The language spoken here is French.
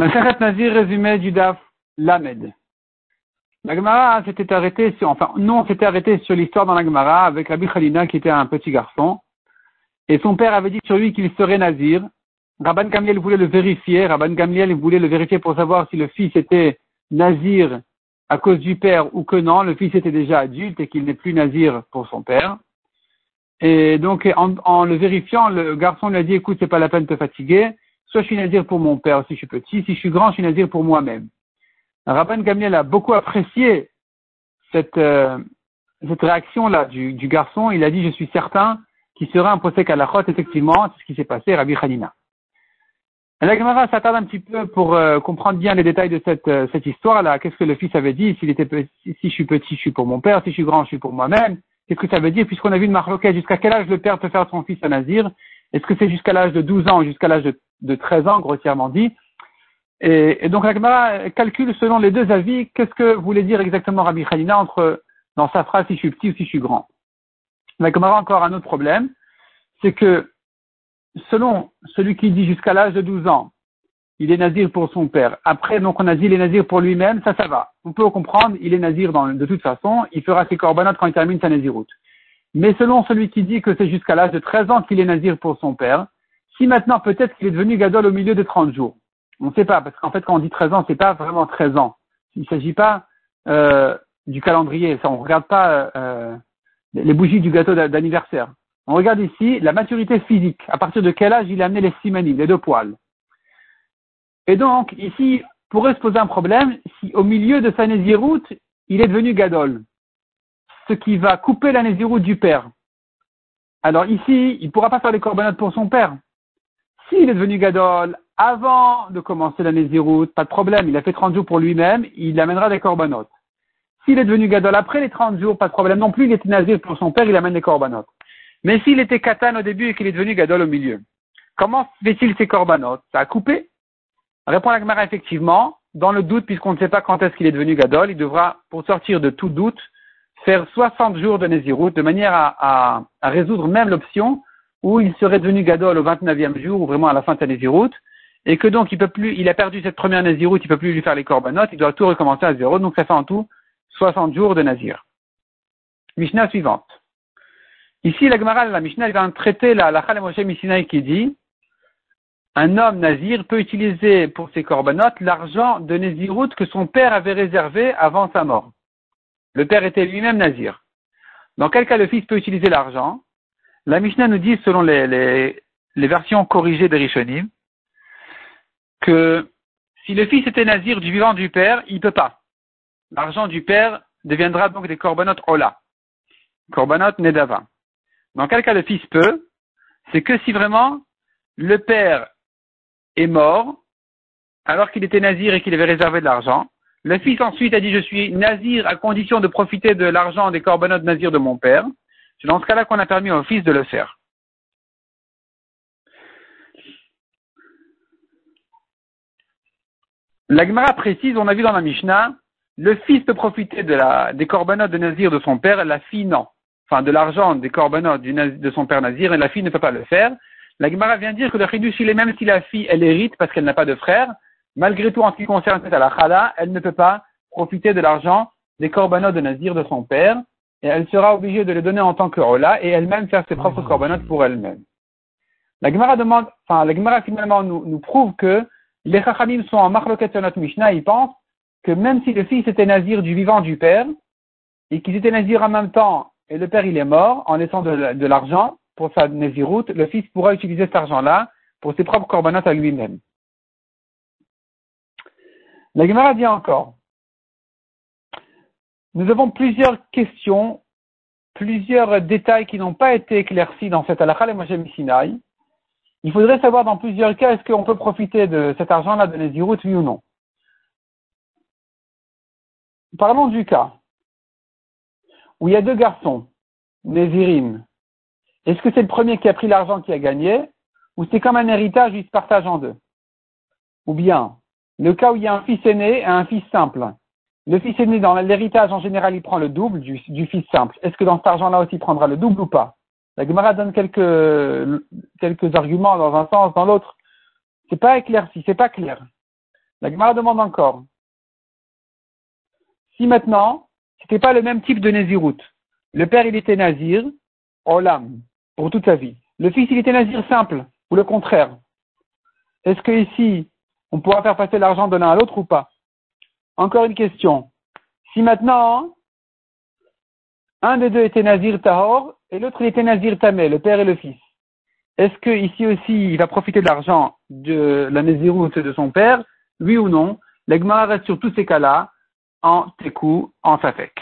Maseret Nazir résumé du Daf Lamed. La Gemara s'était arrêtée sur, enfin, non, s'était arrêté sur l'histoire dans la Gemara avec Rabbi Khalina qui était un petit garçon. Et son père avait dit sur lui qu'il serait Nazir. Rabban Gamliel voulait le vérifier. Rabban Gamliel voulait le vérifier pour savoir si le fils était Nazir à cause du père ou que non. Le fils était déjà adulte et qu'il n'est plus Nazir pour son père. Et donc, en, en, le vérifiant, le garçon lui a dit, écoute, c'est pas la peine de te fatiguer. Soit je suis nazir pour mon père si je suis petit, si je suis grand, je suis nazir pour moi-même. Rabban Gamliel a beaucoup apprécié cette, euh, cette réaction-là du, du, garçon. Il a dit, je suis certain qu'il sera un procès à la effectivement, c'est ce qui s'est passé, Rabbi Hanina. La Gemara s'attarde un petit peu pour euh, comprendre bien les détails de cette, euh, cette histoire-là. Qu'est-ce que le fils avait dit? S'il était petit, si je suis petit, je suis pour mon père. Si je suis grand, je suis pour moi-même. Qu'est-ce que ça veut dire? Puisqu'on a vu une marloquette, jusqu'à quel âge le père peut faire son fils à Nazir? Est-ce que c'est jusqu'à l'âge de 12 ans jusqu'à l'âge de de 13 ans, grossièrement dit. Et, et donc la Gemara calcule selon les deux avis qu'est-ce que voulait dire exactement Rabbi Khalina entre dans sa phrase si je suis petit ou si je suis grand. La Gemara a encore un autre problème, c'est que selon celui qui dit jusqu'à l'âge de 12 ans, il est nazir pour son père. Après, donc on a dit il est nazir pour lui-même, ça, ça va. On peut comprendre, il est nazir dans, de toute façon, il fera ses corbanotes quand il termine sa naziroute. Mais selon celui qui dit que c'est jusqu'à l'âge de 13 ans qu'il est nazir pour son père, si maintenant, peut-être qu'il est devenu Gadol au milieu des 30 jours. On ne sait pas, parce qu'en fait, quand on dit 13 ans, c'est pas vraiment 13 ans. Il ne s'agit pas euh, du calendrier. Ça, on ne regarde pas euh, les bougies du gâteau d'anniversaire. On regarde ici la maturité physique. À partir de quel âge il a amené les simanim, les deux poils. Et donc, ici, pourrait se poser un problème si au milieu de sa nésiroute, il est devenu Gadol. Ce qui va couper la nésiroute du père. Alors ici, il ne pourra pas faire les corbanotes pour son père. S'il est devenu Gadol avant de commencer la Néziroute, pas de problème, il a fait 30 jours pour lui-même, il amènera des corbanotes. S'il est devenu Gadol après les 30 jours, pas de problème non plus, il était Nazir pour son père, il amène des corbanotes. Mais s'il était Katan au début et qu'il est devenu Gadol au milieu, comment fait-il ses corbanotes? Ça a coupé? Répond la Gemara effectivement, dans le doute, puisqu'on ne sait pas quand est-ce qu'il est devenu Gadol, il devra, pour sortir de tout doute, faire 60 jours de Néziroute, de manière à résoudre même l'option où il serait devenu Gadol au 29e jour, ou vraiment à la fin de sa Néziroute, et que donc il peut plus, il a perdu cette première Néziroute, il peut plus lui faire les corbanotes, il doit tout recommencer à zéro, donc ça fait en tout 60 jours de Nazir. Mishnah suivante. Ici, la Gemara, la Mishnah, va traiter la la Moshe Mishinai qui dit, un homme nazir peut utiliser pour ses corbanotes l'argent de Néziroute que son père avait réservé avant sa mort. Le père était lui-même nazir. Dans quel cas le fils peut utiliser l'argent? La Mishnah nous dit, selon les, versions corrigées des Rishonim, que si le fils était nazir du vivant du père, il ne peut pas. L'argent du père deviendra donc des korbanot ola, korbanot nedava. Dans quel cas le fils peut C'est que si vraiment le père est mort, alors qu'il était nazir et qu'il avait réservé de l'argent, le fils ensuite a dit je suis nazir à condition de profiter de l'argent des korbanot nazir de mon père, c'est dans ce cas-là qu'on a permis au fils de le faire. La Gemara précise, on a vu dans la Mishnah, le fils peut profiter des corbanotes de Nazir de son père, la fille non. Enfin, de l'argent des corbanotes de son père Nazir, et la fille ne peut pas le faire. La Gemara vient dire que le Chidush, il même si la fille, elle hérite parce qu'elle n'a pas de frère, malgré tout, en ce qui concerne la Khala, elle ne peut pas profiter de l'argent des corbanotes de Nazir de son père, et elle sera obligée de les donner en tant que rola et elle-même faire ses propres corbanotes pour elle-même. La Gemara demande, enfin, la Gemara finalement nous, nous prouve que les Chachamim sont en marloquet sur notre Mishnah, ils pensent que même si le fils était nazir du vivant du père, et qu'ils étaient nazirs en même temps, et le père il est mort, en laissant de, de l'argent pour sa naziroute, le fils pourra utiliser cet argent-là pour ses propres corbanotes à lui-même. La Gemara dit encore, nous avons plusieurs questions, plusieurs détails qui n'ont pas été éclaircis dans cette halakha le Sinai. Il faudrait savoir dans plusieurs cas est-ce qu'on peut profiter de cet argent-là de Nézirut, oui ou non? Parlons du cas où il y a deux garçons, Nézirim. Est-ce que c'est le premier qui a pris l'argent qui a gagné ou c'est comme un héritage, il se partage en deux? Ou bien, le cas où il y a un fils aîné et un fils simple. Le fils aîné, dans l'héritage, en général, il prend le double du, fils simple. Est-ce que dans cet argent-là aussi, il prendra le double ou pas? La Gemara donne quelques, quelques arguments dans un sens, dans l'autre. C'est pas éclairci, c'est pas clair. La Gemara demande encore. Si maintenant, c'était pas le même type de Nézirut, le père il était Nazir, Olam, pour toute sa vie. Le fils il était Nazir simple, ou le contraire. Est-ce que ici, on pourra faire passer l'argent de l'un à l'autre ou pas? Encore une question. Si maintenant, un des deux était Nazir Tahor et l'autre était Nazir Tamé, le père et le fils. Est-ce que ici aussi il va profiter de l'argent de la Naziroute de son père Oui ou non? L'Egmara reste sur tous ces cas-là en Tekou, en Safek.